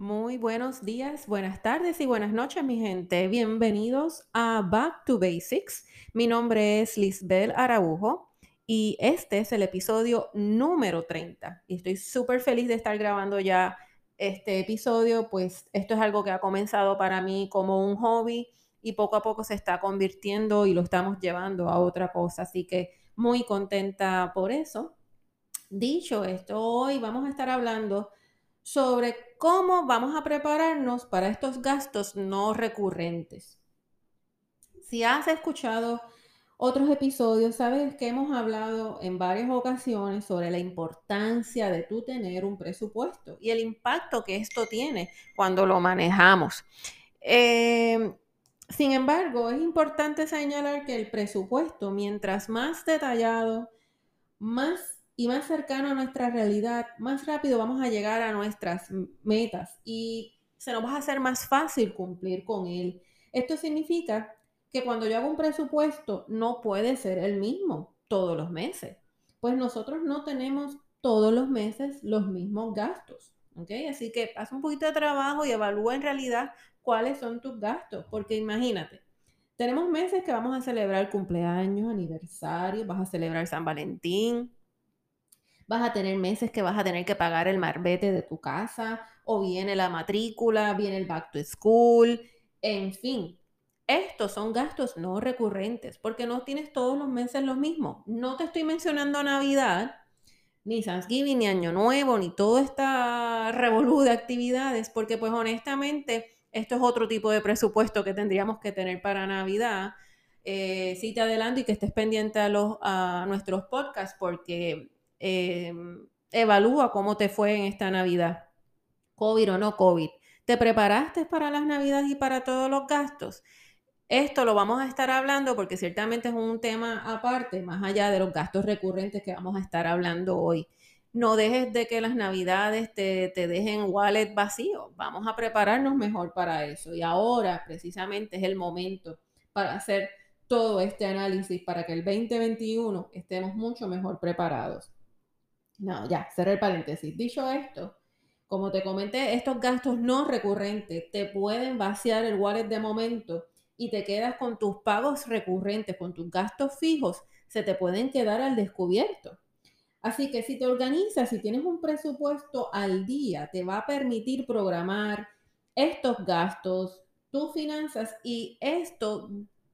buenos días, buenas tardes y buenas noches, mi gente. Bienvenidos a Back to Basics. Mi nombre es Lisbel Araujo y este es el episodio número 30. Y estoy súper feliz de estar grabando ya este episodio, pues esto es algo que ha comenzado para mí como un hobby y poco a poco se está convirtiendo y lo estamos llevando a otra cosa. Así que muy contenta por eso. Dicho esto, hoy vamos a estar hablando sobre cómo vamos a prepararnos para estos gastos no recurrentes. Si has escuchado otros episodios, sabes que hemos hablado en varias ocasiones sobre la importancia de tú tener un presupuesto y el impacto que esto tiene cuando lo manejamos. Em, sin embargo, es importante señalar que el presupuesto, mientras más detallado, más y más cercano a nuestra realidad, más rápido vamos a llegar a nuestras metas y se nos va a hacer más fácil cumplir con él. Esto significa que cuando yo hago un presupuesto no puede ser el mismo todos los meses, pues nosotros no tenemos todos los meses los mismos gastos. ¿ok? Así que haz un poquito de trabajo y evalúa en realidad cuáles son tus gastos, porque imagínate, tenemos meses que vamos a celebrar cumpleaños, aniversario, vas a celebrar San Valentín, vas a tener meses que vas a tener que pagar el marbete de tu casa, o viene la matrícula, viene el back to school, en fin. Estos son gastos no recurrentes porque no tienes todos los meses lo mismo. No te estoy mencionando Navidad, ni Thanksgiving, ni Año Nuevo, ni toda esta revolú de actividades, porque pues honestamente esto es otro tipo de presupuesto que tendríamos que tener para Navidad. Eh, sí te adelanto y que estés pendiente a, los, a nuestros podcasts porque Em, evalúa cómo te fue en esta Navidad, COVID o no COVID. ¿Te preparaste para las Navidades y para todos los gastos? Esto lo vamos a estar hablando porque ciertamente es un tema aparte, más allá de los gastos recurrentes que vamos a estar hablando hoy. No dejes de que las navidades te, te dejen wallet vacío. Vamos a prepararnos mejor para eso. Y ahora precisamente es el momento para hacer todo este análisis para que el 2021 estemos mucho mejor preparados. No, ya, cerré el paréntesis. Dicho esto, como te comenté, estos gastos no recurrentes te pueden vaciar el wallet de momento y te quedas con tus pagos recurrentes, con tus gastos fijos, se te pueden quedar al descubierto. Así que si te organizas, si tienes un presupuesto al día, te va a permitir programar estos gastos, tus finanzas y esto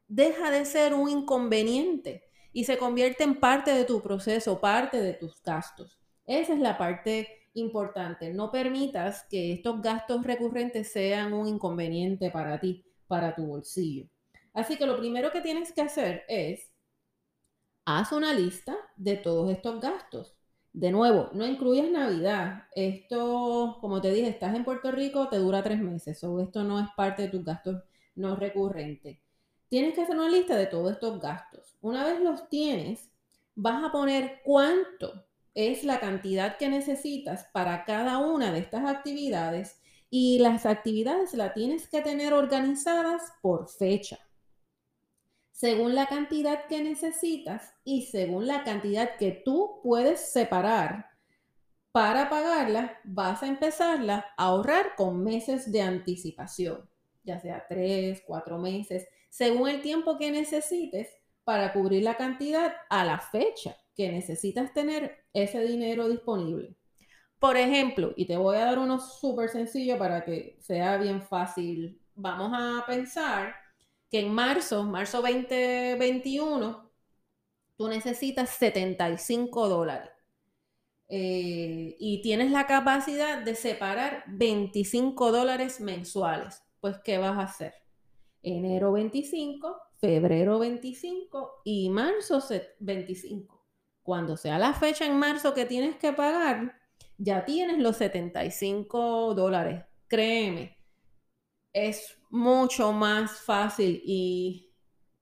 deja de ser un inconveniente y se convierte en parte de tu proceso, parte de tus gastos. Esa es la parte importante. No permitas que estos gastos recurrentes sean un inconveniente para ti, para tu bolsillo. Así que lo primero que tienes que hacer es, haz una lista de todos estos gastos. De nuevo, no incluyas Navidad. Esto, como te dije, estás en Puerto Rico, te dura tres meses. O esto no es parte de tus gastos no recurrentes. Tienes que hacer una lista de todos estos gastos. Una vez los tienes, vas a poner cuánto es la cantidad que necesitas para cada una de estas actividades y las actividades las tienes que tener organizadas por fecha. Según la cantidad que necesitas y según la cantidad que tú puedes separar para pagarla, vas a empezarla a ahorrar con meses de anticipación, ya sea tres, cuatro meses, según el tiempo que necesites para cubrir la cantidad a la fecha que necesitas tener ese dinero disponible. Por ejemplo, y te voy a dar uno súper sencillo para que sea bien fácil. Vamos a pensar que en marzo, marzo 2021, tú necesitas 75 dólares. Eh, y tienes la capacidad de separar 25 dólares mensuales. Pues, ¿qué vas a hacer? Enero 25, febrero 25 y marzo 25. Cuando sea la fecha en marzo que tienes que pagar, ya tienes los 75 dólares. Créeme, es mucho más fácil y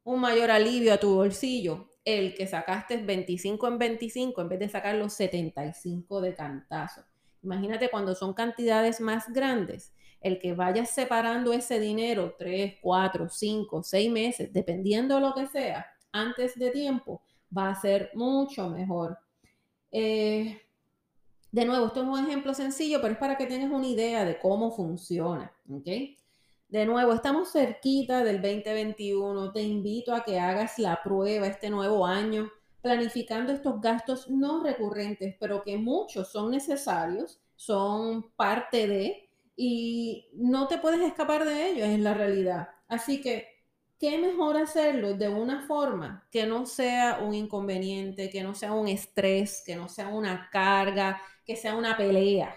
un mayor alivio a tu bolsillo el que sacaste 25 en 25 en vez de sacar los 75 de cantazo. Imagínate cuando son cantidades más grandes, el que vayas separando ese dinero 3, 4, 5, 6 meses, dependiendo de lo que sea, antes de tiempo, va a ser mucho mejor. Eh, De nuevo, esto es un ejemplo sencillo, pero es para que tengas una idea de cómo funciona. ¿ok? De nuevo, estamos cerquita del 2021. Te invito a que hagas la prueba este nuevo año, planificando estos gastos no recurrentes, pero que muchos son necesarios, son parte de, y no te puedes escapar de ellos, es la realidad. Así que qué mejor hacerlo de una forma que no sea un inconveniente, que no sea un estrés, que no sea una carga, que sea una pelea.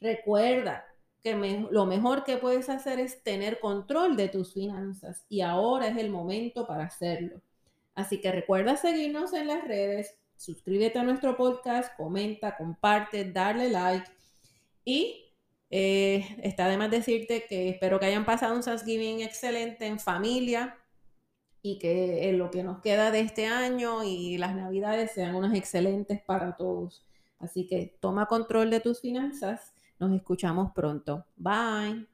Recuerda que lo mejor que puedes hacer es tener control de tus finanzas y ahora es el momento para hacerlo. Así que recuerda seguirnos en las redes, suscríbete a nuestro podcast, comenta, comparte, darle like y eh, está de más decirte que espero que hayan pasado un Thanksgiving excelente en familia y que en lo que nos queda de este año y las navidades sean unas excelentes para todos. Así que toma control de tus finanzas. Nos escuchamos pronto. Bye.